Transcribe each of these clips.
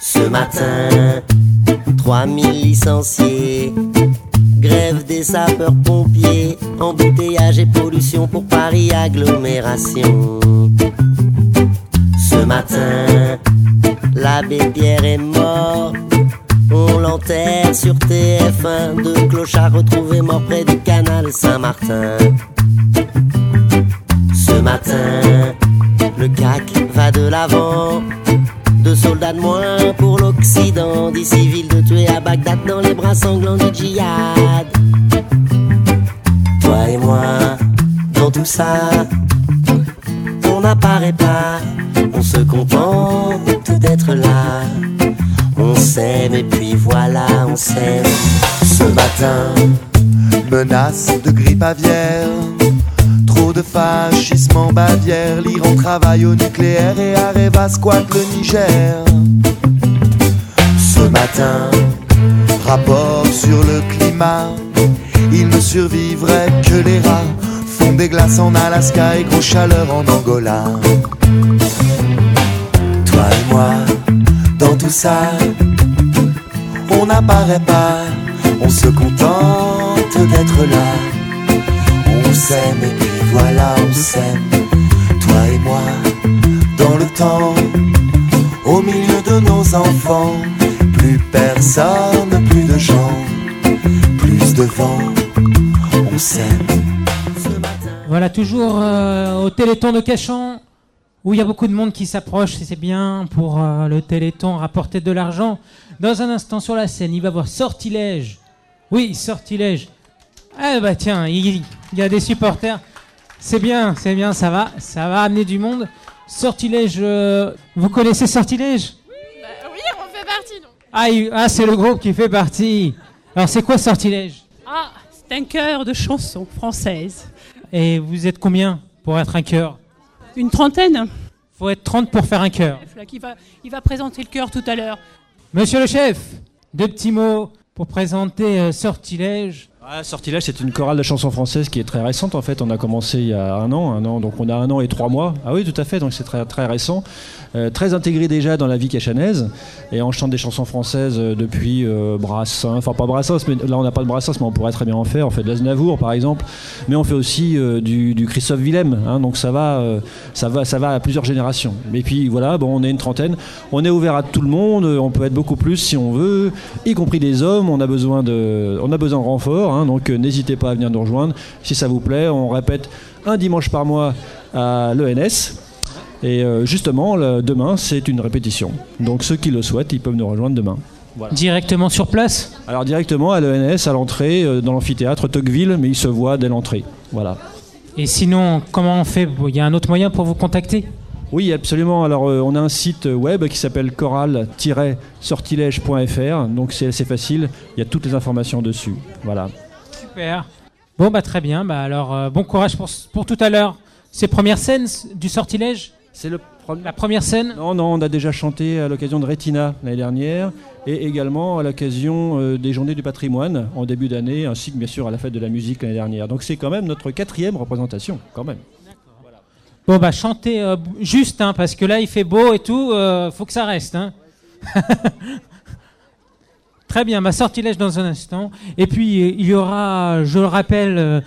Ce matin, 3000 licenciés, grève des sapeurs-pompiers, embouteillage et pollution pour Paris agglomération. Ce matin, l'abbé Pierre est mort. On l'enterre sur TF1, deux clochards retrouvés morts près du canal Saint-Martin. Matin, le CAC va de l'avant. Deux soldats de moins pour l'Occident, dix civils de tuer à Bagdad dans les bras sanglants du djihad. Toi et moi, dans tout ça, on n'apparaît pas, on se contente d'être là. On s'aime et puis voilà, on s'aime. Ce matin, Menace de grippe aviaire. De fascisme en Bavière. L'Iran travaille au nucléaire et Areva squatte le Niger. ce matin, Rapport sur le climat. Il ne survivrait que les rats. Fond des glaces en Alaska et grosse chaleur en Angola. toi et moi, Dans tout ça, on n'apparaît pas. On se contente d'être là. On s'aime et voilà, on s'aime. Toi et moi, dans le temps, au milieu de nos enfants. Plus personne, plus de gens, plus de vent. On s'aime. Voilà, toujours euh, au Téléthon de Cachan, où il y a beaucoup de monde qui s'approche, et c'est bien pour euh, le Téléthon rapporter de l'argent. Dans un instant sur la scène, il va voir Sortilège. Oui, Sortilège. Ah bah tiens, il y a des supporters. C'est bien, c'est bien, ça va, ça va amener du monde. Sortilège, euh, vous connaissez Sortilège? Bah oui, on fait partie donc. Ah, ah, c'est le groupe qui fait partie. Alors c'est quoi Sortilège? Ah, c'est un chœur de chansons françaises. Et vous êtes combien pour être un chœur? Une trentaine. Faut être 30 pour faire un chœur. Va, il va présenter le chœur tout à l'heure. Monsieur le chef, deux petits mots pour présenter euh, Sortilège. Ah, Sortilège, c'est une chorale de chansons françaises qui est très récente en fait. On a commencé il y a un an, un an, donc on a un an et trois mois. Ah oui, tout à fait, donc c'est très, très récent. Euh, très intégré déjà dans la vie cachanaise. Et on chante des chansons françaises euh, depuis euh, Brassens, enfin pas Brassens, mais là on n'a pas de Brassens, mais on pourrait très bien en faire. On fait de l'Aznavour par exemple, mais on fait aussi euh, du, Christophe Willem, hein, donc ça va, ça, va, ça va à plusieurs générations. Et puis voilà, bon, on est une trentaine. On est ouvert à tout le monde, on peut être beaucoup plus si on veut, y compris des hommes. On a besoin de, on a besoin de renfort, hein, donc euh, n'hésitez pas à venir nous rejoindre si ça vous plaît. On répète un dimanche par mois à l'ENS. Et euh, justement, le- demain, c'est une répétition. Donc ceux qui le souhaitent, ils peuvent nous rejoindre demain. Directement sur place? Alors directement à l'ENS, à l'entrée, euh, dans l'amphithéâtre Tocqueville, mais il se voit dès l'entrée. Voilà. Et sinon, comment on fait? Il y a un autre moyen pour vous contacter? Oui, absolument. Alors, euh, on a un site web qui s'appelle choral-sortilège.fr. Donc, c'est assez facile. Il y a toutes les informations dessus. Voilà. Super. Bon, bah très bien. Bah alors, euh, bon courage pour, pour tout à l'heure. Ces premières scènes du Sortilège? C'est le La première scène? Non, non, on a déjà chanté à l'occasion de Retina l'année dernière et également à l'occasion euh, des Journées du patrimoine en début d'année, ainsi que bien sûr à la fête de la musique l'année dernière. Donc, c'est quand même notre quatrième représentation, quand même. Bon, bah chantez euh, juste, hein, parce que là, il fait beau et tout. euh, faut que ça reste. Hein. Très bien, ma sortilège dans un instant. Et puis, il y aura, je le rappelle, euh,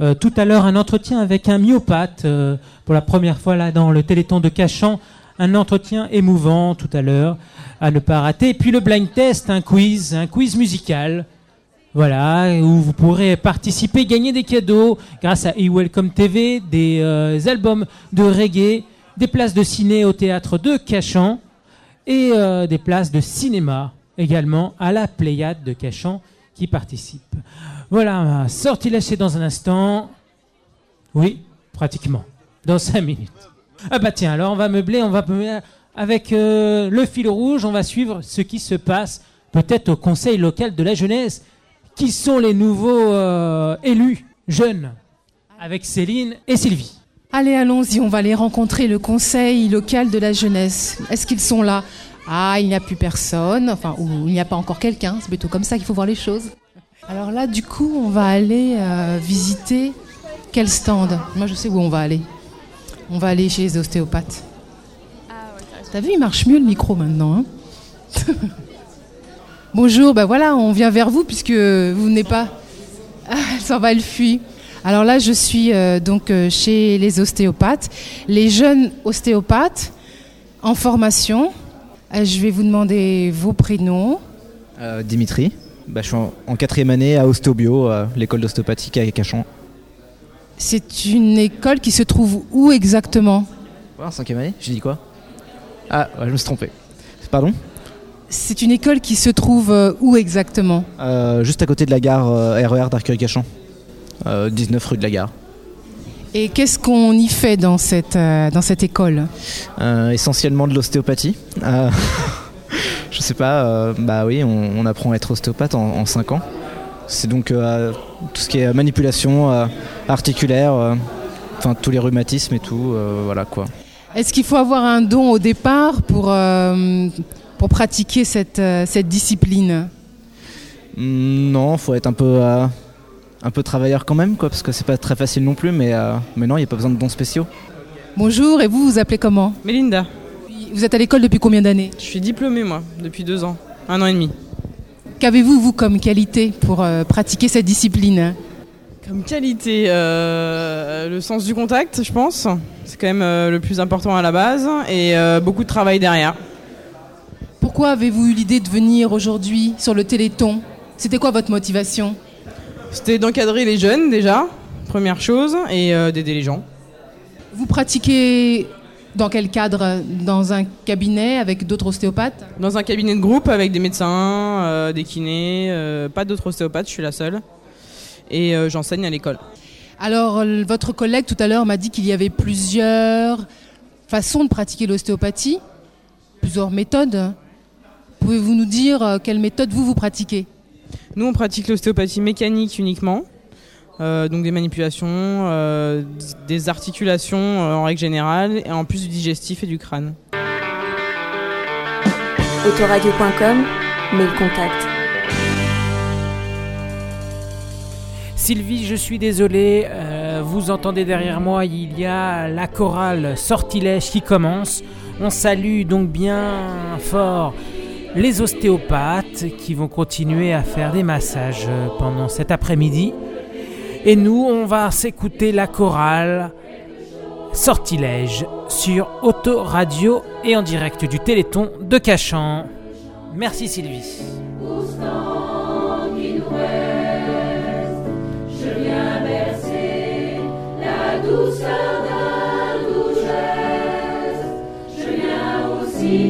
euh, tout à l'heure, un entretien avec un myopathe, euh, pour la première fois là dans le Téléthon de Cachan. Un entretien émouvant tout à l'heure, à ne pas rater. Et puis le blind test, un quiz, un quiz musical. Voilà, où vous pourrez participer, gagner des cadeaux grâce à eWelcome TV, des euh, albums de reggae, des places de ciné au théâtre de Cachan et euh, des places de cinéma également à la Pléiade de Cachan qui participe. Voilà, sortilège c'est dans un instant. Oui, pratiquement. Dans cinq minutes. Ah bah tiens, alors on va meubler, on va meubler avec euh, le fil rouge, on va suivre ce qui se passe peut-être au conseil local de la jeunesse. Qui sont les nouveaux euh, élus jeunes Avec Céline et Sylvie. Allez, allons-y, on va aller rencontrer le conseil local de la jeunesse. Est-ce qu'ils sont là? Ah, il n'y a plus personne, enfin, ou il n'y a pas encore quelqu'un, c'est plutôt comme ça qu'il faut voir les choses. Alors là, du coup, on va aller euh, visiter quel stand? Moi, je sais où on va aller. On va aller chez les ostéopathes. T'as vu, il marche mieux le micro maintenant. hein? Bonjour, ben voilà, on vient vers vous puisque vous n'êtes pas. Ah, elle s'en va, elle fuit. Alors là, je suis euh, donc euh, chez les ostéopathes, les jeunes ostéopathes en formation. Euh, je vais vous demander vos prénoms. Dimitri, bah, je suis en, en quatrième année à Ostéobio, euh, l'école d'ostéopathie à Cachan. C'est une école qui se trouve où exactement? En cinquième année J'ai dit quoi? Ah, ouais, je me suis trompé. Pardon? C'est une école qui se trouve euh, où exactement? Euh, Juste à côté de la gare euh, RER d'Arcueil-Cachan. Euh, 19 rue de la gare. Et qu'est-ce qu'on y fait dans cette, dans cette école? Essentiellement de l'ostéopathie. Je sais pas, euh, bah oui, on, on apprend à être ostéopathe en, 5 ans. C'est donc euh, tout ce qui est manipulation euh, articulaire, enfin tous les rhumatismes et tout, voilà quoi. Est-ce qu'il faut avoir un don au départ pour, euh, pour pratiquer cette, euh, cette discipline Mm, Non, faut être un peu, euh, un peu travailleur quand même, quoi, parce que c'est pas très facile non plus, mais, euh, mais non, il n'y a pas besoin de dons spéciaux. Bonjour, et vous, vous appelez comment Mélinda, Vous êtes à l'école depuis combien d'années je suis diplômée moi, depuis deux ans, un an et demi. Qu'avez-vous, vous, comme qualité pour euh, pratiquer cette discipline Comme qualité, euh, le sens du contact, je pense. C'est quand même euh, le plus important à la base et euh, beaucoup de travail derrière. Pourquoi avez-vous eu l'idée de venir aujourd'hui sur le Téléthon? C'était quoi votre motivation? C'était d'encadrer les jeunes déjà, première chose, et euh, d'aider les gens. Vous pratiquez dans quel cadre? Dans un cabinet avec d'autres ostéopathes? Dans un cabinet de groupe avec des médecins, euh, des kinés, euh, pas d'autres ostéopathes, je suis la seule. Et j'enseigne à l'école. Alors, euh, votre collègue tout à l'heure m'a dit qu'il y avait plusieurs façons de pratiquer l'ostéopathie, plusieurs méthodes. Pouvez-vous nous dire euh, quelle méthode vous, vous pratiquez? Nous, on pratique l'ostéopathie mécanique uniquement. Euh, donc des manipulations, euh, des articulations euh, en règle générale, et en plus du digestif et du crâne. Autoradio.com, mail contact. Sylvie, je suis désolé, euh, vous entendez derrière moi, il y a la chorale Sortilège qui commence. On salue donc bien fort les ostéopathes qui vont continuer à faire des massages pendant cet après-midi. Et nous, on va s'écouter la chorale Sortilège sur Autoradio et en direct du Téléthon de Cachan. Merci Sylvie.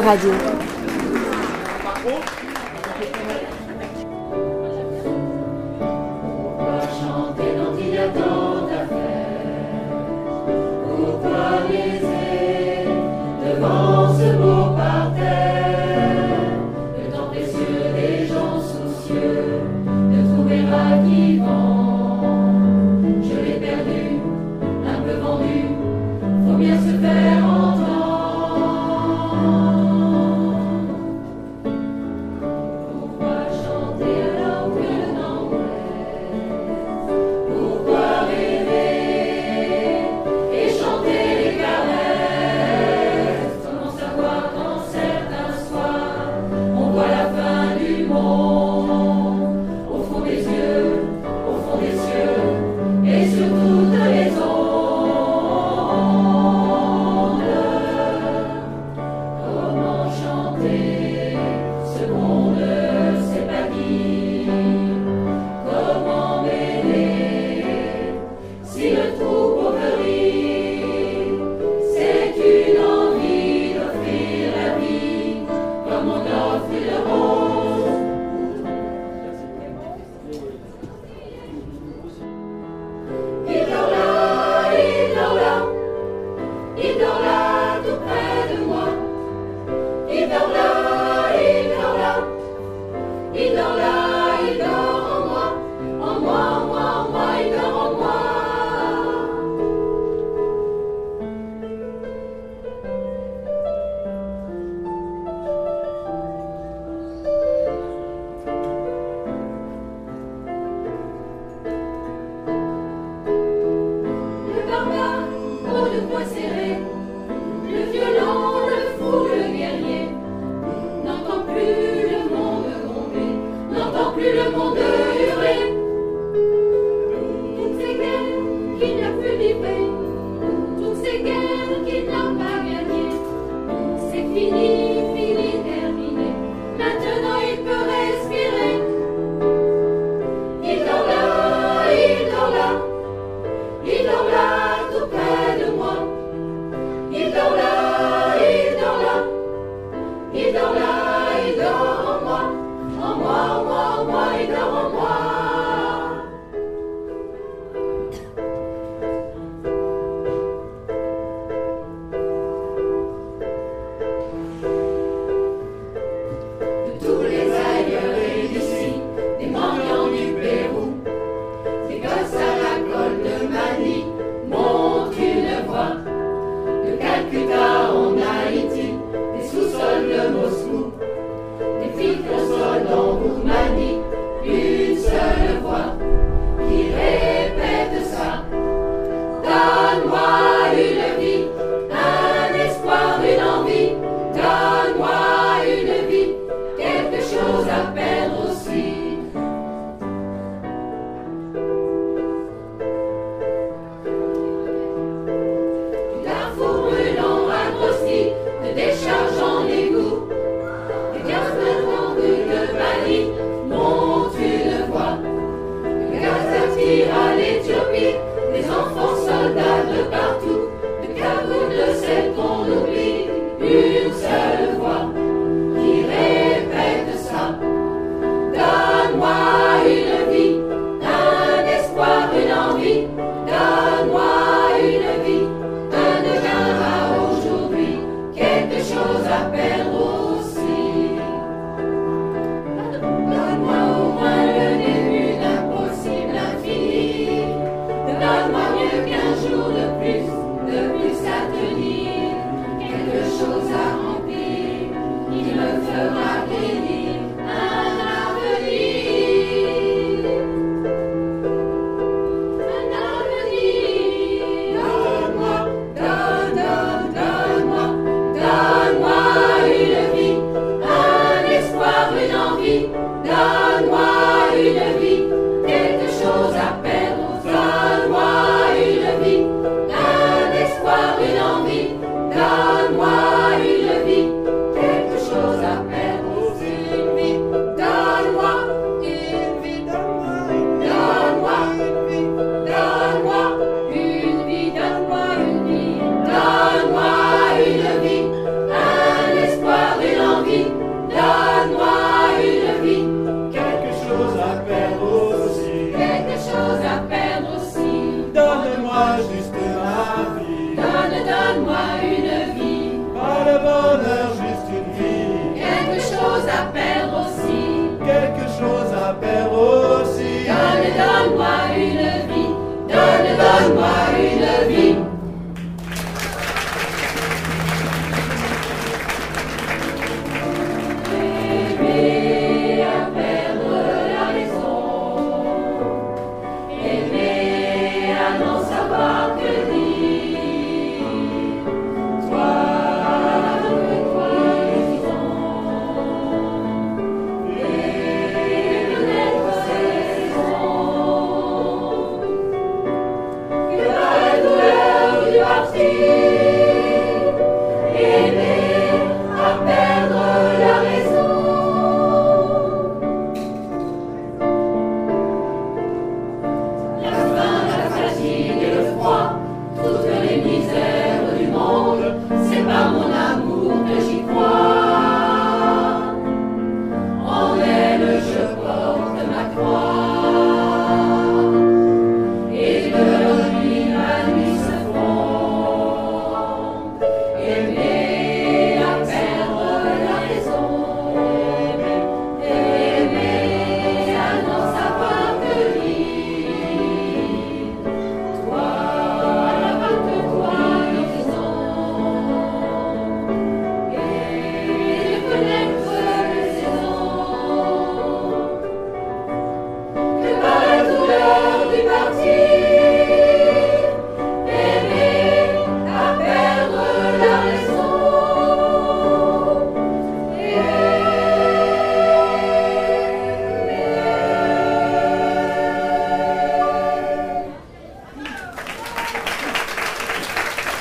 Radio. Autoradio.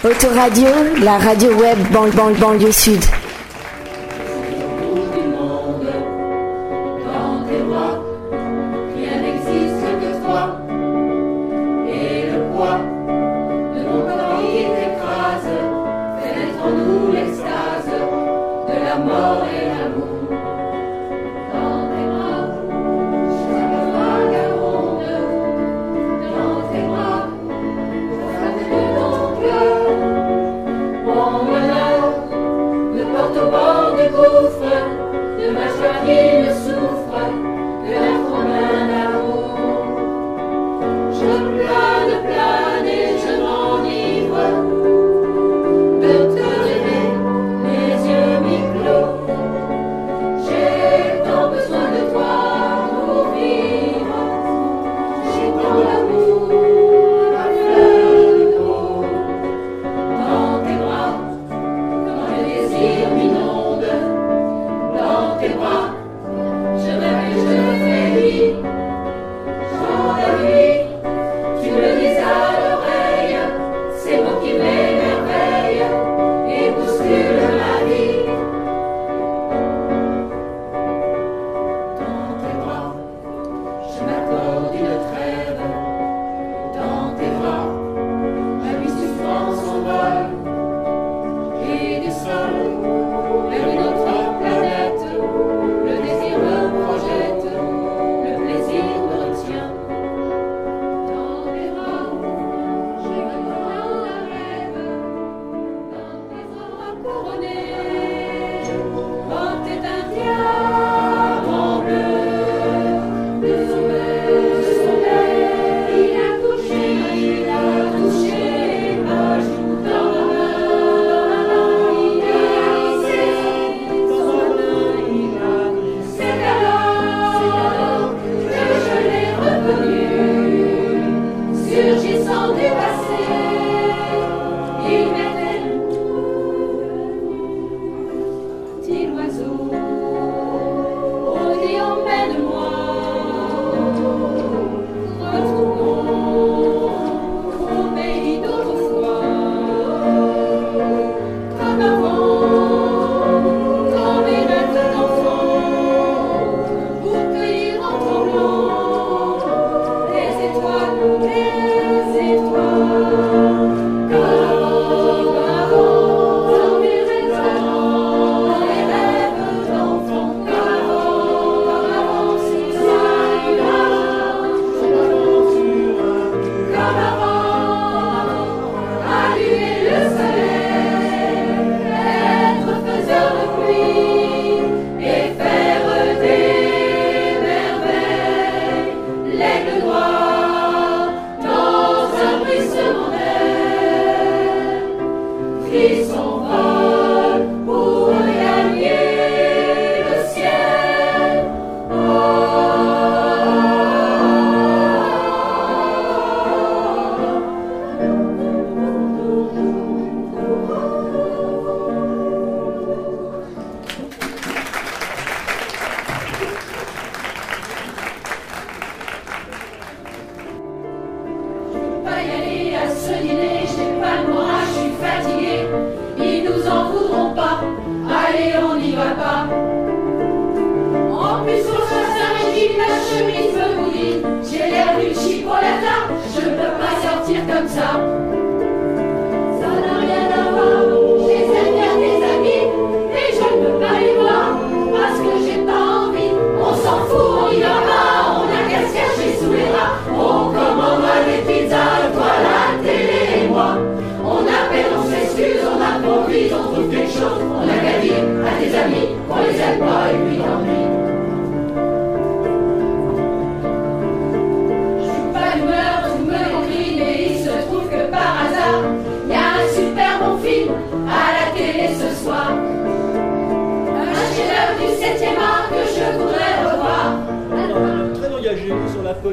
Autoradio, la radio web banlieue ban, banlieue sud.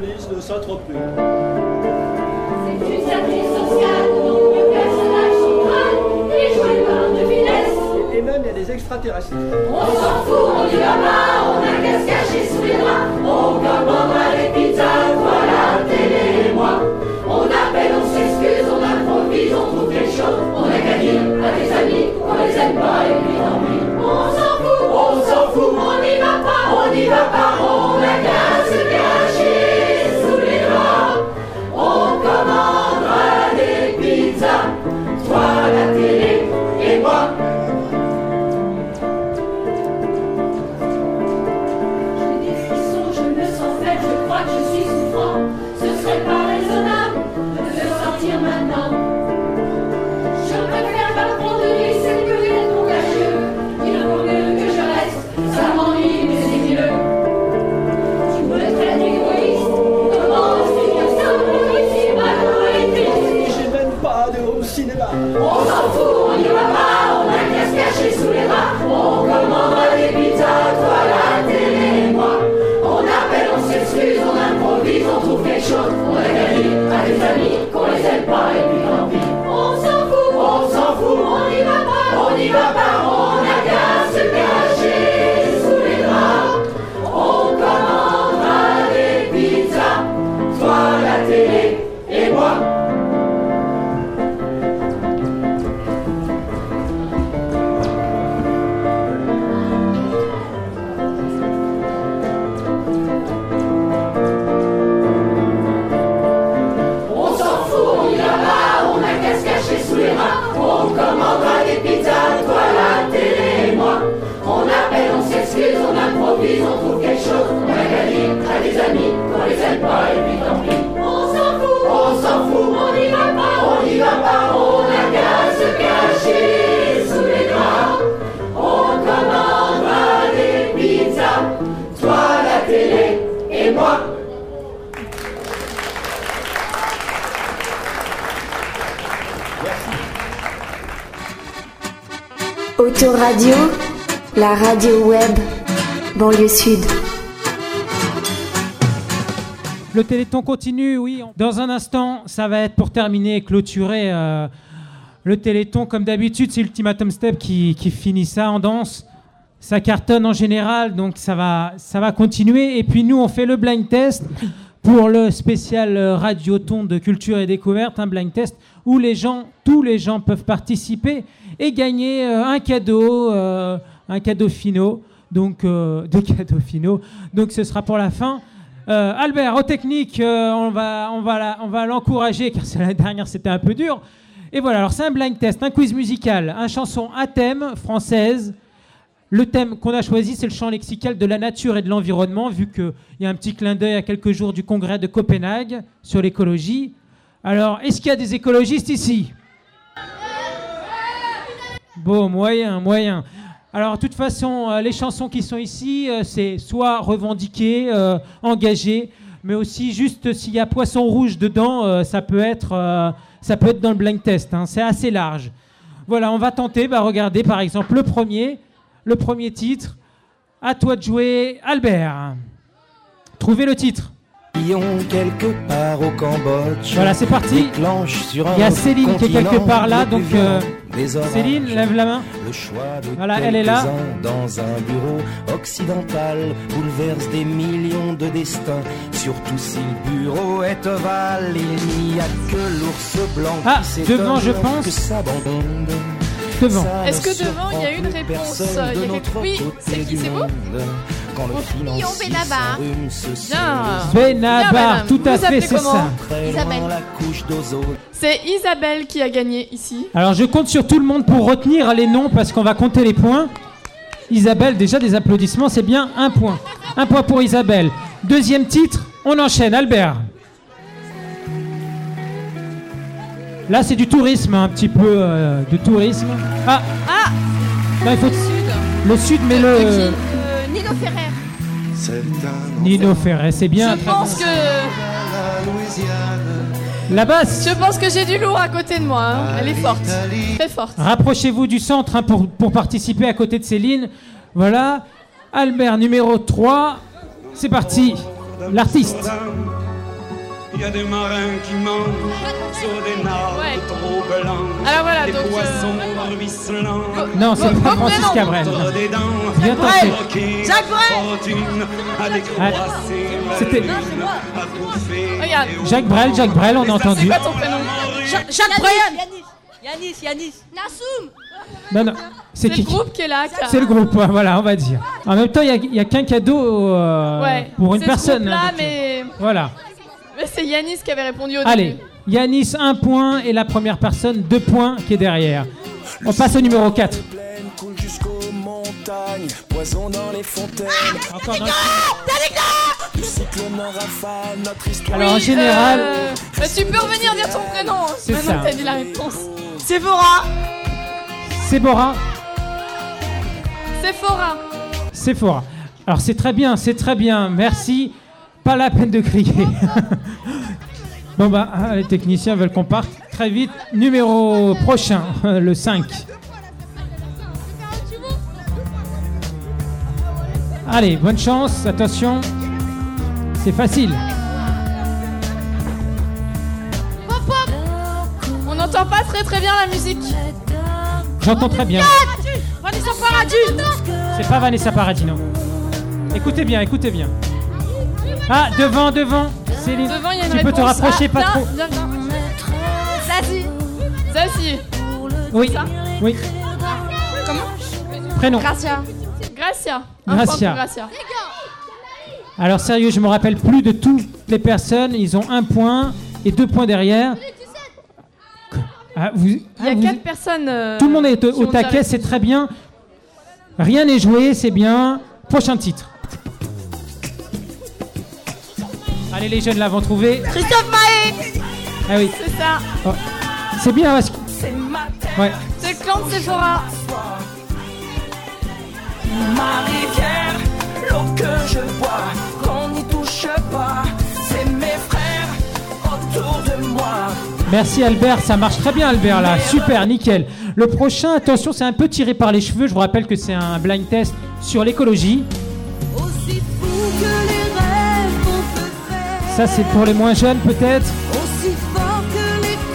Police de Saint-Tropez. C'est une service sociale dont le personnage central est joué par de finesse. Et même il y a des extraterrestres. On s'en fout, on va pas, on a qu'à se cacher sous les draps. On commandera des pizzas, voilà, télé et moi. On appelle, on s'excuse, on improvise, on trouve quelque chose. On a qu'à dire à des amis qu'on les aime pas et puis tant pis. On s'en fout, on s'en fout, on n'y va pas, on n'y va pas, sud. Le Téléthon continue, oui. Dans un instant, ça va être pour terminer et clôturer euh, le Téléthon. Comme d'habitude, c'est Ultimatum Step qui, finit ça en danse. Ça cartonne en général, donc ça va, ça va continuer. Et puis nous, on fait le blind test pour le spécial Radioton de culture et découverte, un blind test où les gens, tous les gens peuvent participer et gagner euh, un cadeau, euh, un cadeau finaux. Donc, euh, deux cadeaux finaux. Donc, ce sera pour la fin. Euh, Albert, aux techniques, euh, on va, on va, la- l'encourager car c'est- l'année dernière c'était un peu dur. Et voilà, alors c'est un blind test, un quiz musical, un chanson à thème française. Le thème qu'on a choisi, c'est le champ lexical de la nature et de l'environnement, vu qu'il y a un petit clin d'œil à quelques jours du congrès de Copenhague sur l'écologie. Alors, est-ce qu'il y a des écologistes ici? Bon, moyen, moyen. Alors, de toute façon, euh, les chansons qui sont ici, euh, c'est soit revendiquées, euh, engagées, mais aussi juste s'il y a poisson rouge dedans, ça, peut être, ça peut être dans le blind test. hein. c'est assez large. Voilà, on va tenter. Bah, regardez, par exemple, le premier, le premier titre. À toi de jouer, Albert. Trouvez le titre. Quelque part au Cambodge. Voilà, c'est parti. déclenche sur un Il y a Céline qui est quelque part là, donc euh. Céline, lève la main. Le choix de Voilà, elle est là. dans un bureau occidental bouleverse des millions de destins. Surtout si le bureau est ovale, il n'y a que l'ours blanc Ah, devant, je pense. que. Devant. Est-ce que devant, il y a une réponse personne Il y a de quelque- notre Oui, c'est qui, c'est vous. Quand le Benabar. Bien. Benabar, tout à Vous fait, c'est ça. Isabelle. C'est Isabelle qui a gagné ici. Alors je compte sur tout le monde pour retenir les noms parce qu'on va compter les points. Isabelle, déjà des applaudissements, c'est bien un point. Un point pour Isabelle. Deuxième titre, on enchaîne. Albert. Là, c'est du tourisme, un petit peu euh, de tourisme. Ah, Ah non, il faut le sud, mais le Euh, Nino Ferrer. Nino Ferret, c'est bien. Je pense bon. que. La basse. Je pense que j'ai du lourd à côté de moi. hein. Elle est forte. Très forte. Rapprochez-vous du centre hein, pour, pour participer à côté de Céline. Voilà. Albert numéro 3. C'est parti. L'artiste. Il y a des marins qui mangent sur des nappes Ouais. trop blanches. Alors voilà, des donc, euh, poissons ruisselants. Non, c'est pas Francis. Cabrel. Bien tenté. Jacques Brel. Ah, c'était- Regarde. Jacques Brel, Jacques Brel, on a C'est entendu. quoi ton prénom Jacques Brian. Yanis, Yanis. Nassoum. Non, non. C'est le qui groupe qui est là. C'est le groupe, ouais, voilà, on va dire. En même temps, il n'y a, qu'un cadeau euh, Ouais. pour une personne. hein, donc, mais... Voilà. Mais c'est Yanis qui avait répondu au Allez, début. Yanis, un point. Et la première personne, deux points, qui est derrière. On passe au numéro 4. coule jusqu'aux montagnes, poison dans les fontaines. Encore dans Du cyclone en rafale, notre histoire. Alors, en général, Euh, bah, tu peux revenir dire ton prénom. hein, C'est Maintenant ça. que t'as dit la réponse. Sephora. Sephora. Sephora. Sephora. Alors, c'est très bien, c'est très bien. Merci. Pas la peine de crier. bon, bah, ah, les techniciens veulent qu'on parte très vite. Numéro prochain, le 5. Allez, bonne chance, attention. C'est facile. On n'entend pas très très bien la musique. J'entends très bien. Vanessa Paradis. C'est pas Vanessa Paradis, non. Écoutez bien, écoutez bien. Ah, devant, devant. Céline, Devant, il y a une tu peux te rapprocher Ah, pas trop. Zazie. Zazie. Oui, oui. Comment Prénom. Gracia. Gracia. Un Gracia. point pour Gracia. Alors sérieux, je me rappelle plus de toutes les personnes. Ils ont un point et deux points derrière. Ah, vous- Il y ah, a vous- quatre personnes. euh, Tout le monde est au, taquet, c'est très bien. Rien n'est joué, c'est bien. Prochain titre. Allez, les jeunes là vont trouver. Christophe Maé. Ah oui, C'est ça. Oh. c'est bien parce que. C'est ma Ouais. C'est le clan de Sephora. Ma rivière, l'eau que je bois, qu'on n'y touche pas, c'est mes frères autour de moi. Merci Albert, ça marche très bien Albert là, super, nickel. Le prochain, attention, c'est un peu tiré par les cheveux, je vous rappelle que c'est un blind test sur l'écologie. Ça c'est pour les moins jeunes peut-être.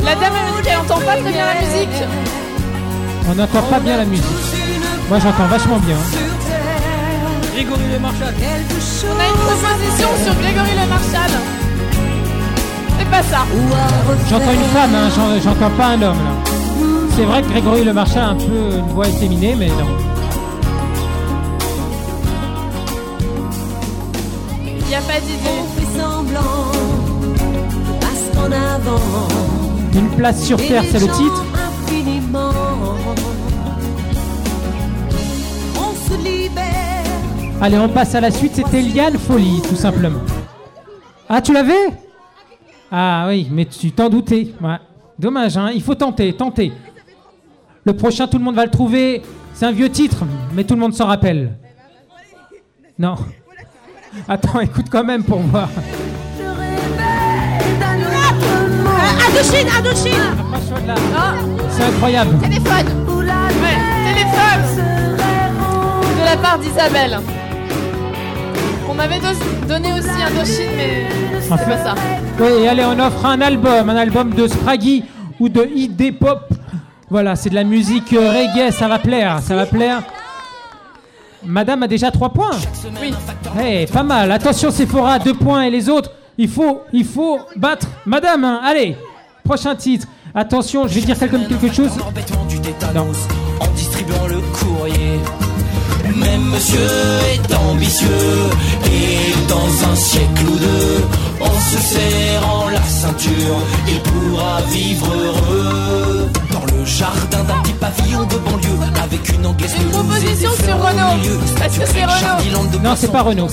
La dame elle entend pas très bien la musique. On n'entend pas bien la musique. Moi j'entends vachement bien. Grégory Le Marchal. On a une proposition sur Grégory Le Marchal. C'est pas ça. J'entends une femme, hein, j'en- j'entends pas un homme là. C'est vrai que Grégory Le Marchal a un peu une voix efféminée, mais non. Il n'y a pas d'idée. Avant. Une place sur terre, c'est le titre. Infiniment. On se libère. Allez, on passe à la suite, c'était Liane Folie, tout simplement. Ah, tu l'avais? Ah oui, mais tu t'en doutais. Ouais. Dommage, hein, il faut tenter, tenter. Le prochain, tout le monde va le trouver. C'est un vieux titre, mais tout le monde s'en rappelle. Non. Attends, écoute quand même pour voir. Là. Ah, C'est incroyable. Téléphone Ouais, téléphone De la part d'Isabelle. On m'avait donné aussi Indochine, mais c'est En pas ça. Oui, et allez, on offre un album, un album de Spraggy ou de ID Pop. Voilà, c'est de la musique euh, reggae, ça va plaire, ça va plaire. Madame a déjà 3 points. Oui. Eh, pas mal. Attention, Sephora, 2 points et les autres, il faut, il faut battre Madame. hein. Allez, prochain titre. Attention, je vais dire quelque, quelque chose. Non. en distribuant le courrier. Même monsieur est ambitieux et dans un siècle ou deux, en se serrant la ceinture, il pourra vivre heureux le jardin d'un petit pavillon de banlieue avec une anglaise Une proposition sur Renault. Est-ce que c'est Renault Non, c'est pas Renault.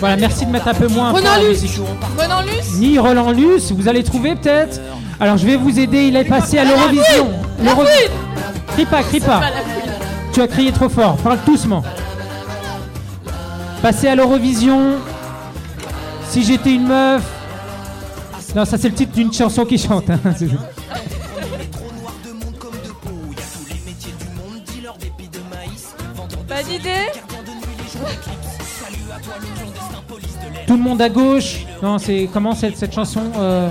Voilà, merci de mettre un peu moins. musique. Luce Ronan Luce Ni Roland Luce, vous allez trouver peut-être. Alors je vais vous aider, il est passé à La l'Eurovision. fouine La L'Euro- fouine Crie pas, crie pas. Tu as crié trop fort, parle doucement. Passé à l'Eurovision. Si j'étais une meuf. Non, ça c'est le titre d'une chanson qui chante. Pas d'idée Tout le monde à gauche. Non, c'est comment cette, cette chanson euh,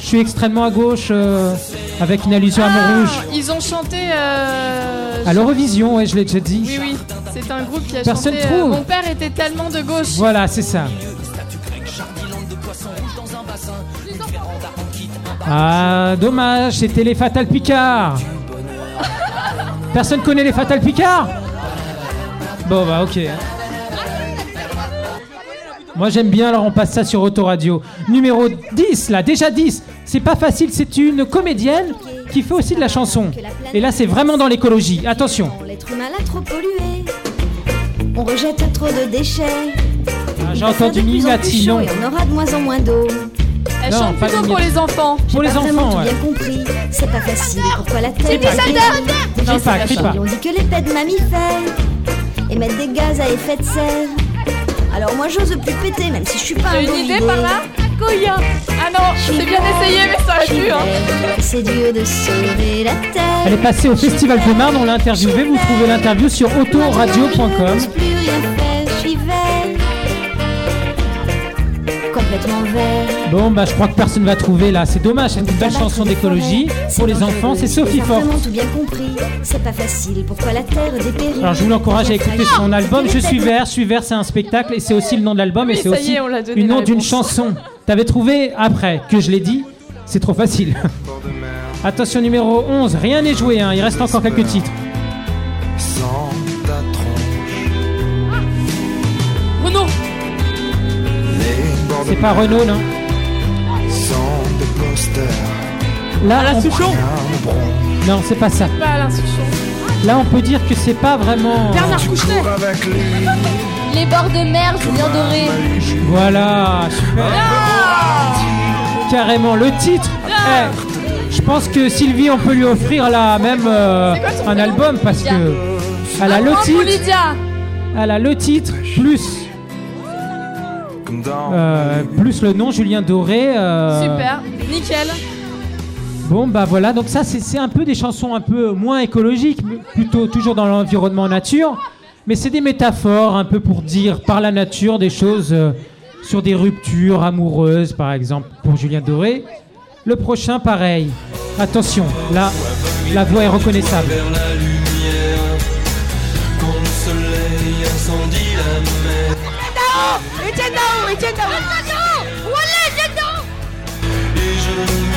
Je suis extrêmement à gauche euh, avec une allusion à Ah, Montrouge. Ils ont chanté. euh, À l'Eurovision, ouais, je l'ai déjà dit. Oui, oui, c'est un groupe qui a Personne chanté. euh, trouve. Mon père était tellement de gauche. Voilà, c'est ça. Ah, dommage, c'était les Fatal Picard. Personne connaît les Fatal Picard? Bon, bah, ok. Moi, j'aime bien, alors on passe ça sur Autoradio. Numéro 10, là, déjà 10. C'est pas facile, c'est une comédienne qui fait aussi de la chanson. Et là, c'est vraiment dans l'écologie. Attention. L'être humain l'a trop pollué. On rejette trop de déchets. Ah, J'ai entendu plus plus chaud non. Et on aura de moins en moins d'eau. Elle Non, chante pas plutôt pour les enfants. Pour les enfants, ouais. bien compris. C'est pas facile. Pourquoi la terre C'est pas. On dit que les pets de mammifères émettent des gaz à effet de serre. Alors moi j'ose plus péter, même si je suis pas un J'ai une idée par là Couille Ah non, c'est bien essayé, mais ça aurait pu. Hein. C'est dur de sauver la terre. Elle est passée au Festival de Marne, on l'a interviewée. Vous trouvez l'interview sur autoradio.com. Complètement vert. Bon, bah, je crois que personne va trouver là. C'est dommage, c'est une belle chanson d'écologie. Pour les enfants, c'est Sophie Fort. Forte. tout bien compris. C'est pas facile. Pourquoi la terre dépérit Alors, je vous l'encourage à écouter son album. Je suis vert, je suis vert, c'est un spectacle et c'est aussi le nom de l'album et c'est aussi le nom d'une chanson. T'avais trouvé après que je l'ai dit C'est trop facile. Attention, numéro 11. Rien n'est joué, hein. il reste encore quelques titres. C'est pas Renault, non. Là, Alain on- Souchon Non, c'est pas ça. Pas Alain Souchon. Là, on peut dire que c'est pas vraiment. Bernard Kouchner Les bords de mer, Julien Doré. Voilà, super. Carrément, le titre. Eh, je pense que Sylvie, on peut lui offrir là même euh, un album parce que elle a le titre, elle a le titre plus euh, plus le nom Julien Doré. euh, Super, nickel. Bon bah voilà, donc ça c'est c'est un peu des chansons un peu moins écologiques, mais plutôt toujours dans l'environnement nature, mais c'est des métaphores un peu pour dire par la nature des choses euh, sur des ruptures amoureuses par exemple pour Julien Doré. Le prochain pareil. Attention, là la voix est reconnaissable.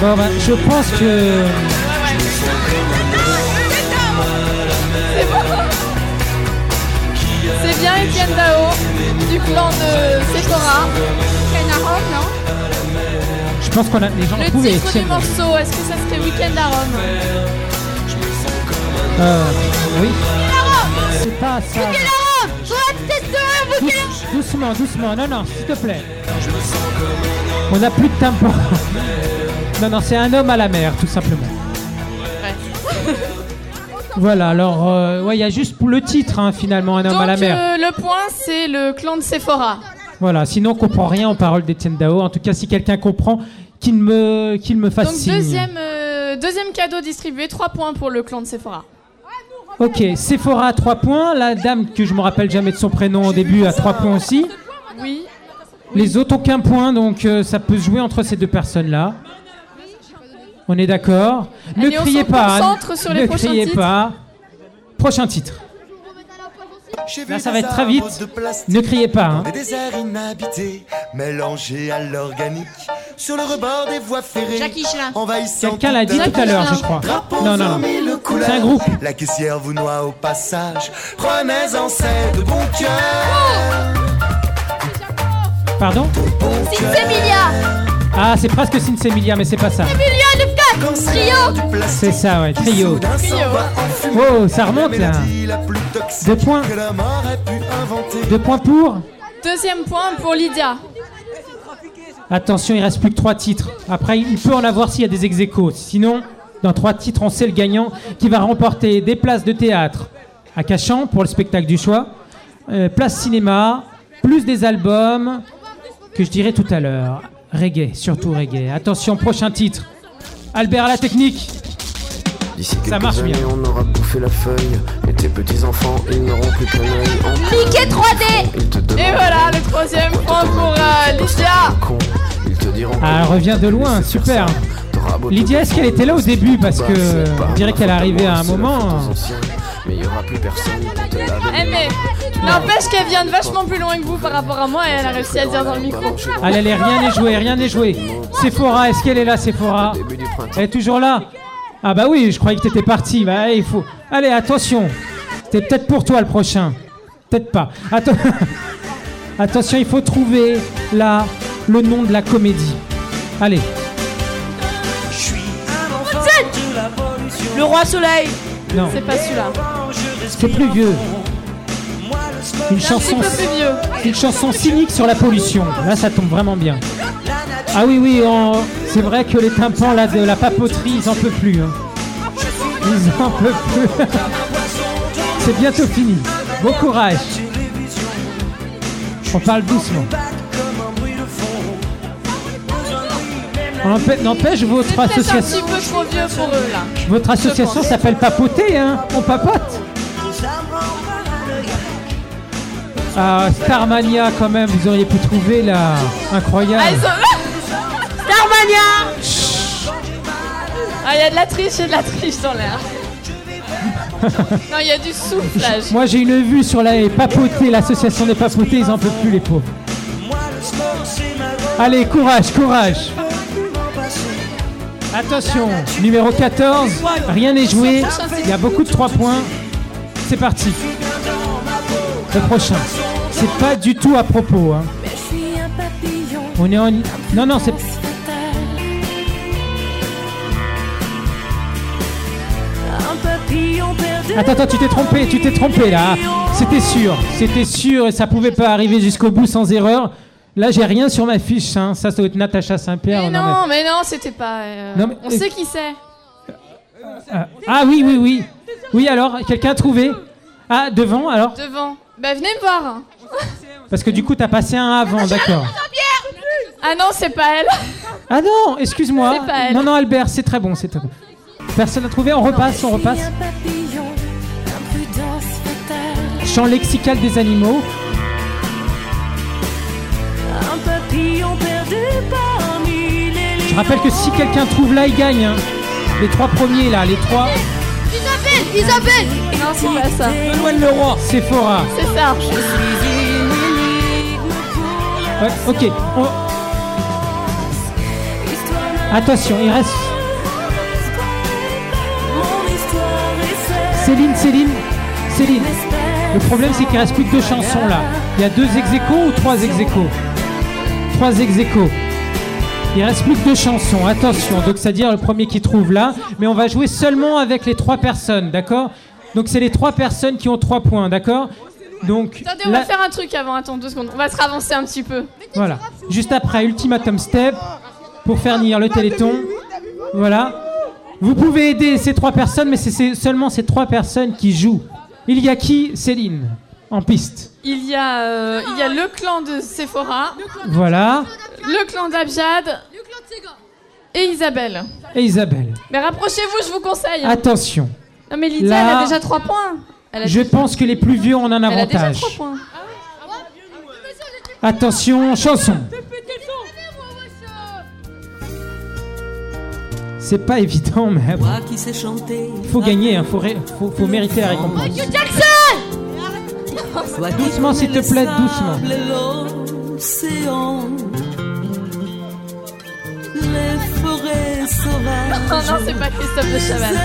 Bon bah je pense que C'est bien Etienne Dao, du clan de Sephora. Rome, non je pense qu'on a les gens ont Le titre du morceau, est-ce que ça serait Weekend à Rome Euh, oui. C'est pas ça. Doucement, doucement. Non, non, s'il te plaît. On n'a plus de tampon. non, non, c'est un homme à la mer, tout simplement. Voilà, alors, euh, ouais, il y a juste pour le titre, hein, finalement, un homme Donc à la mer. euh, le point, c'est le clan de Sephora. Voilà, sinon on comprend rien aux paroles d'Etienne Dao. En tout cas, si quelqu'un comprend, qu'il me, qu'il me fasse Donc signe. deuxième, euh, deuxième cadeau distribué, 3 points pour le clan de Sephora. Ok, Sephora à 3 points. La dame que je me rappelle jamais de son prénom au début à 3 points aussi. Oui. Les autres aucun point, donc euh, ça peut se jouer entre ces deux personnes-là. On est d'accord. Ne Allez, on criez se pas. concentre sur les ne prochains criez titres. pas. Prochain titre. Là, ça va être très vite. Ne criez pas. hein. Des déserts inhabités, mélangés à l'organique, sur le rebord des voies ferrées. Jackie Chelin. Envahissant Quelqu'un l'a dit tout à l'heure, je crois. Non, non, non. C'est un groupe. La caissière vous noie au passage. Prenez en scène de bon cœur. Pardon? Emilia Ah, c'est presque Sinsemilia, mais c'est pas ça. Emilia le 4 Trio C'est ça, ouais. Trio. Trio. Oh, ça remonte là. Deux points. Que l'homme aurait pu inventer. Deux points pour. Deuxième point pour Lydia. Attention, il reste plus que trois titres. Après, il peut en avoir s'il y a des ex. Sinon, dans trois titres, on sait le gagnant qui va remporter des places de théâtre à Cachan pour le spectacle du choix, euh, place cinéma, plus des albums que je dirai tout à l'heure. Reggae, surtout reggae. Attention, prochain titre. Albert à la technique. D'ici Ça marche années, bien. on aura bouffé la feuille. Et tes petits enfants, ils n'auront plus qu'un œil. Mickey 3D Ils te Et voilà, le troisième point pour euh, Lydia. Ah, elle revient de loin, super. Lydia, est-ce qu'elle était là au début? Parce que on dirait qu'elle est arrivée à un moment. Mais il y aura plus personne pour te laver. Eh mais, n'empêche qu'elle vient de vachement plus loin que vous par rapport à moi et elle a réussi à dire dans le micro. Allez, allez, rien n'est joué, rien n'est joué. Sephora, est-ce qu'elle est là, Sephora? Elle est toujours là Ah bah oui, je croyais que t'étais parti. Bah, il faut. Allez, attention. C'était peut-être pour toi le prochain. Peut-être pas. Atten- attention, il faut trouver là le nom de la comédie. Allez. Le roi soleil. Non. C'est pas celui-là. C'est plus vieux. Une C'est un chanson, peu plus vieux. une chanson cynique sur la pollution. Là, ça tombe vraiment bien. Ah oui, oui, on- c'est vrai que les tympans là, de la papoterie, ils en peuvent plus. hein. Ils en peuvent plus. c'est bientôt fini. Bon courage. On parle doucement. On N'empêche, votre un association, petit peu trop vieux pour eux là. votre association s'appelle Papoter, hein On papote. Ah, Starmania, quand même, vous auriez pu trouver là. Incroyable. Ah, Ah, il y a de la triche et de la triche dans l'air. non, il y a du soufflage. Moi, j'ai une vue sur la papoter, l'association des papotés, ils en peuvent plus, les pauvres. Allez, courage, courage. Attention, numéro 14, rien n'est joué, il y a beaucoup de 3 points. C'est parti. Le prochain. C'est pas du tout à propos. hein. On est en. Non, non, c'est. Attends, attends, tu t'es trompé, tu t'es trompé là. C'était sûr, c'était sûr et ça pouvait pas arriver jusqu'au bout sans erreur. Là, j'ai rien sur ma fiche, hein. ça, ça doit être Natacha Saint-Pierre. Mais Non, non, mais non, c'était pas. euh, Non, mais- On sait qui c'est. Ah, ah oui, oui, oui. Oui, alors, quelqu'un a trouvé Ah, devant, alors Devant. Bah, venez me voir. Parce que du coup, t'as passé un avant, d'accord. Ah non, c'est pas elle. Ah non, excuse-moi. Non, non, Albert, c'est très bon, c'est très bon. Personne n'a trouvé, on repasse, on repasse. Champ lexical des animaux. Un papillon perdu parmi les Je rappelle que si quelqu'un trouve là, il gagne. hein. Les trois premiers là, les trois. Isabelle Isabelle Non, c'est pas ça. Nolwenn Leroy. Sephora. C'est ça. Ouais, ok. on- Attention, il reste. Céline, Céline, Céline. Le problème, c'est qu'il reste plus que deux chansons là. Il y a deux ex ou trois ex aequo? Trois ex aequo. Il reste plus que deux chansons. Attention, donc c'est-à-dire le premier qui trouve là. Mais on va jouer seulement avec les trois personnes, d'accord? Donc c'est les trois personnes qui ont trois points, d'accord? Donc Attendez, on va faire un truc avant. Attends deux secondes. On va se ravancer un petit peu. voilà. Juste après, Ultimatum Step pour faire nier le Téléthon. Voilà. Vous pouvez aider ces trois personnes, mais c'est- seulement ces trois personnes qui jouent. Il y a qui Céline en piste. Il y a, euh, il y a le clan de Sephora, Voilà. le clan d'Abjad et Isabelle. Et Isabelle. Mais rapprochez-vous, je vous conseille. Attention. Non mais Lydia, Là, elle a déjà 3 points. Elle a, Je pense que les plus vieux ont un elle a déjà avantage. 3 points. Attention, chanson. C'est pas évident, mais Moi qui sais chanter. faut gagner, hein, faut, ré- faut, faut mériter la récompense. Doucement, s'il te plaît, doucement. L'océan. Les forêts sauvages. Oh non, c'est pas Christophe de Chavannes.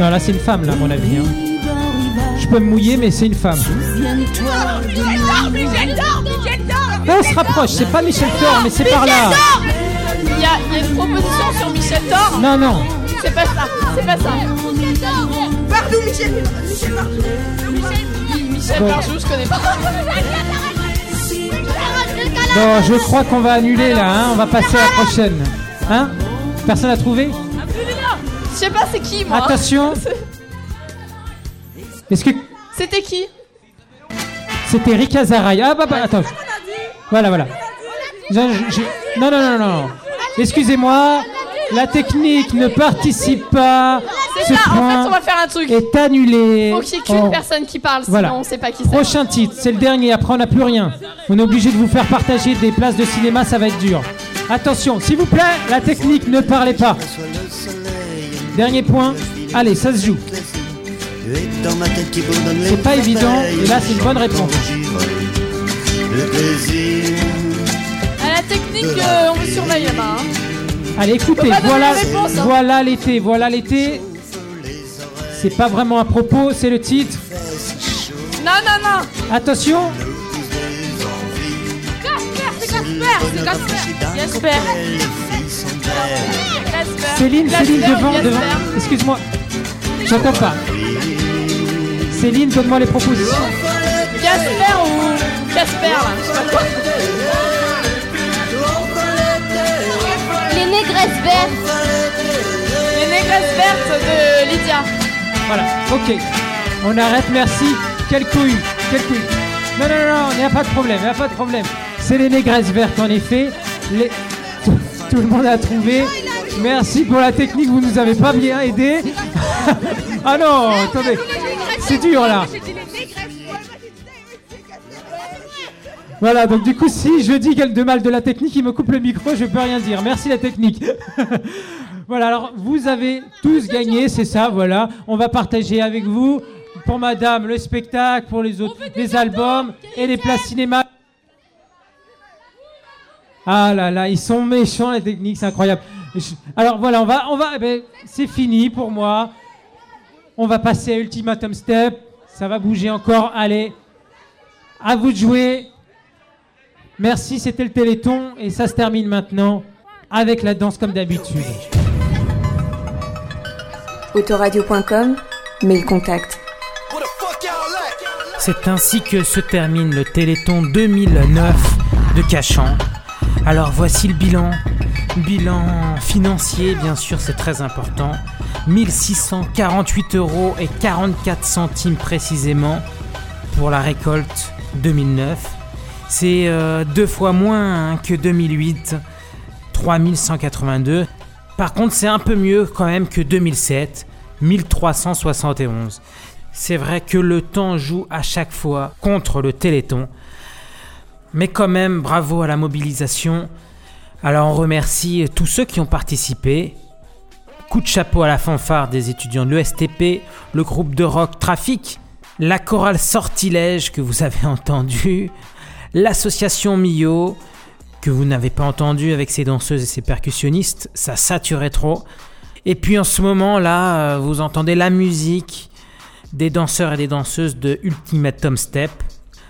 Non, là, c'est une femme, là, à mon avis. hein. Je peux me mouiller, mais c'est une femme. Là, on se rapproche, c'est pas Michel Thor, mais c'est par là. Il y, a, il y a une proposition sur Michel Thor. Non, non. C'est pas ça, c'est pas ça. Pardon, Michel. Michel. Michel Bon. Barjou, je connais pas. Bon, je crois qu'on va annuler là, hein. on va passer à la prochaine. Hein? Personne n'a trouvé? Je sais pas c'est qui moi. Attention. Est-ce que C'était qui? C'était Rika Zaraï Ah bah, bah attends. Voilà, voilà. Je- je- je- Non, non, non, non. Excusez-moi, la technique ne participe pas. C'est Ce ça, en fait on va faire un truc. est annulé. Faut qu'il y ait qu'une On- personne qui parle, sinon Voilà. on sait pas qui c'est. Prochain titre, c'est le dernier, après on n'a plus rien. On est obligé de vous faire partager des places de cinéma, ça va être dur. Attention, s'il vous plaît, la technique, ne parlez pas. Dernier point, allez, ça se joue. C'est pas évident, et là c'est une bonne réponse. À la technique, euh, on vous surveille là-bas. hein. Allez, écoutez, voilà, réponse, hein. voilà l'été, voilà l'été. C'est pas vraiment à propos, c'est le titre. Non, non, non. Attention, c'est. Jasper. Jasper. Céline, Jasper Céline, devant, Jasper devant. Excuse-moi, j'entends pas. Céline, donne-moi les propositions. Jasper ou Casper là, je sais pas quoi. Vertes. Les négresses vertes de Lydia. Voilà, ok. On arrête, merci. Quel couille, quel couille. Non, non, non, il n'y a pas de problème, il n'y a pas de problème. C'est les négresses vertes, en effet. Tout, tout le monde a trouvé. Merci pour la technique, vous nous avez pas bien aidé. ah non, attendez. C'est dur là. Voilà, donc du coup, si je dis quelque de mal de la technique, il me coupe le micro, je peux rien dire. Merci la technique. voilà, alors vous avez tous gagné, c'est ça, voilà. On va partager avec vous, pour madame, le spectacle, pour les autres, les albums et les places cinéma. Ah là là, ils sont méchants la technique, c'est incroyable. Alors voilà, on va, on va, eh ben, c'est fini pour moi. On va passer à Ultimatum Step. Ça va bouger encore. Allez, à vous de jouer. Merci, c'était le Téléthon et ça se termine maintenant avec la danse comme d'habitude. Autoradio.com, mail contact. C'est ainsi que se termine le Téléthon 2009 de Cachan. Alors voici le bilan. Bilan financier, bien sûr, c'est très important. 1648 euros et 44 centimes précisément pour la récolte 2009. C'est euh, deux fois moins hein, que 2008, 3182. Par contre, c'est un peu mieux quand même que 2007, 1371. C'est vrai que le temps joue à chaque fois contre le Téléthon. Mais quand même, bravo à la mobilisation. Alors on remercie tous ceux qui ont participé. Coup de chapeau à la fanfare des étudiants de l'ESTP, le groupe de rock Trafic, la chorale Sortilège que vous avez entendu, l'association Mio que vous n'avez pas entendu avec ses danseuses et ses percussionnistes, ça saturait trop. Et puis en ce moment là, euh, vous entendez la musique des danseurs et des danseuses de Ultimatum Step.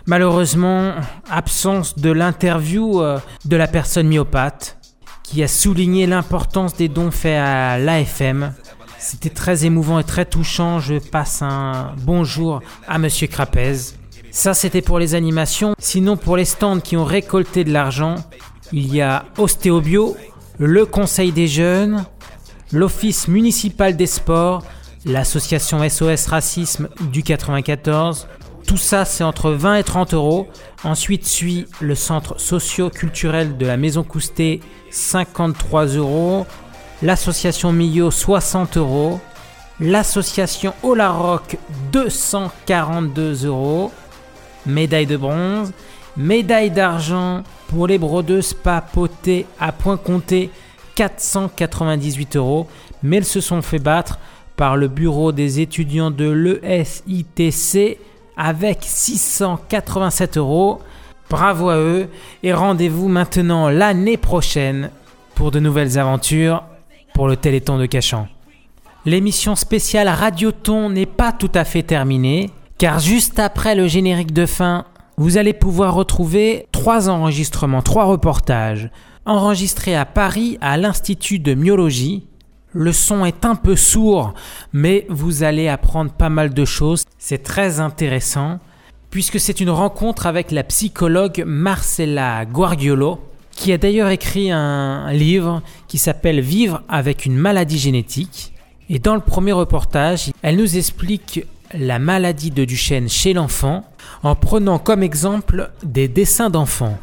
Malheureusement, absence de l'interview euh, de la personne myopathe qui a souligné l'importance des dons faits à l'AFM. C'était très émouvant et très touchant. Je passe un bonjour à Monsieur Crapez. Ça, c'était pour les animations. Sinon, pour les stands qui ont récolté de l'argent, il y a Ostéobio, le Conseil des jeunes, l'Office municipal des sports, l'association SOS Racisme du 94, Tout ça, c'est entre 20 et 30 euros. Ensuite suit le centre socio-culturel de la Maison Coustet, 53 euros. L'association Millau, 60 euros. L'association Olaroc, 242 euros. Médaille de bronze. Médaille d'argent pour les brodeuses papotées à point compté, 498 euros. Mais elles se sont fait battre par le bureau des étudiants de l'ESITC avec 687 euros. Bravo à eux et rendez-vous maintenant l'année prochaine pour de nouvelles aventures pour le Téléthon de Cachan. L'émission spéciale Radioton n'est pas tout à fait terminée car juste après le générique de fin, vous allez pouvoir retrouver trois enregistrements, trois reportages enregistrés à Paris à l'Institut de myologie. Le son est un peu sourd, mais vous allez apprendre pas mal de choses. C'est très intéressant, puisque c'est une rencontre avec la psychologue Marcella Guardiolo, qui a d'ailleurs écrit un livre qui s'appelle Vivre avec une maladie génétique. Et dans le premier reportage, elle nous explique la maladie de Duchenne chez l'enfant en prenant comme exemple des dessins d'enfants.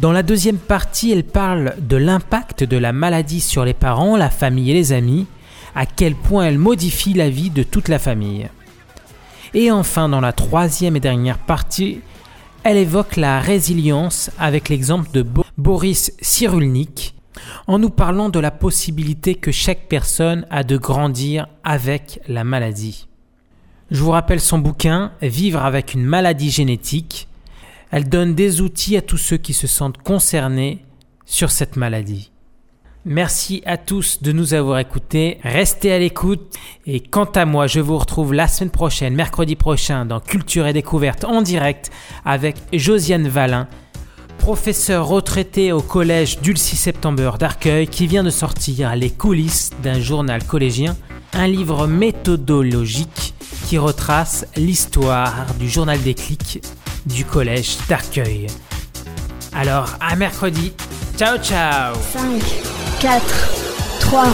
Dans la deuxième partie, elle parle de l'impact de la maladie sur les parents, la famille et les amis, à quel point elle modifie la vie de toute la famille. Et enfin, dans la troisième et dernière partie, elle évoque la résilience avec l'exemple de Bo- Boris Cyrulnik, en nous parlant de la possibilité que chaque personne a de grandir avec la maladie. Je vous rappelle son bouquin Vivre avec une maladie génétique. Elle donne des outils à tous ceux qui se sentent concernés sur cette maladie. Merci à tous de nous avoir écoutés. Restez à l'écoute. Et quant à moi, je vous retrouve la semaine prochaine, mercredi prochain, dans Culture et Découverte en direct avec Josiane Valin, professeur retraité au collège Dulcie September d'Arcueil qui vient de sortir Les coulisses d'un journal collégien, un livre méthodologique qui retrace l'histoire du journal des clics du collège d'Arcueil. Alors, à mercredi. Ciao, ciao 5, 4, 3,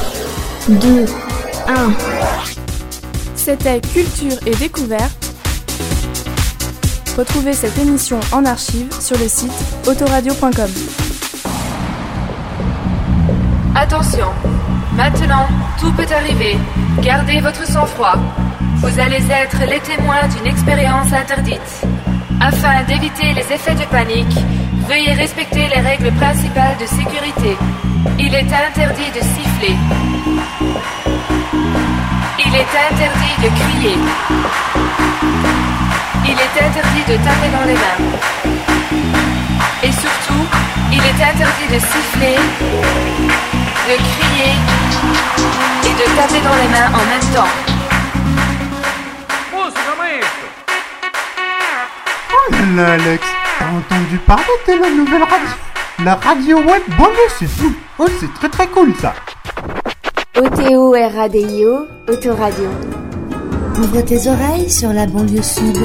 2, 1. C'était Culture et Découverte. Retrouvez cette émission en archive sur le site autoradio.com. Attention, maintenant tout peut arriver. Gardez votre sang-froid. Vous allez être les témoins d'une expérience interdite. Afin d'éviter les effets de panique, veuillez respecter les règles principales de sécurité. Il est interdit de siffler. Il est interdit de crier. Il est interdit de taper dans les mains. Et surtout, il est interdit de siffler, de crier et de taper dans les mains en même temps. Là Alex, t'as entendu parler de la nouvelle radio? La radio web banlieue, c'est fou Oh, c'est très très cool ça O-T-O-R-A-D-I-O, Autoradio. Ouvre tes oreilles sur la banlieue sud.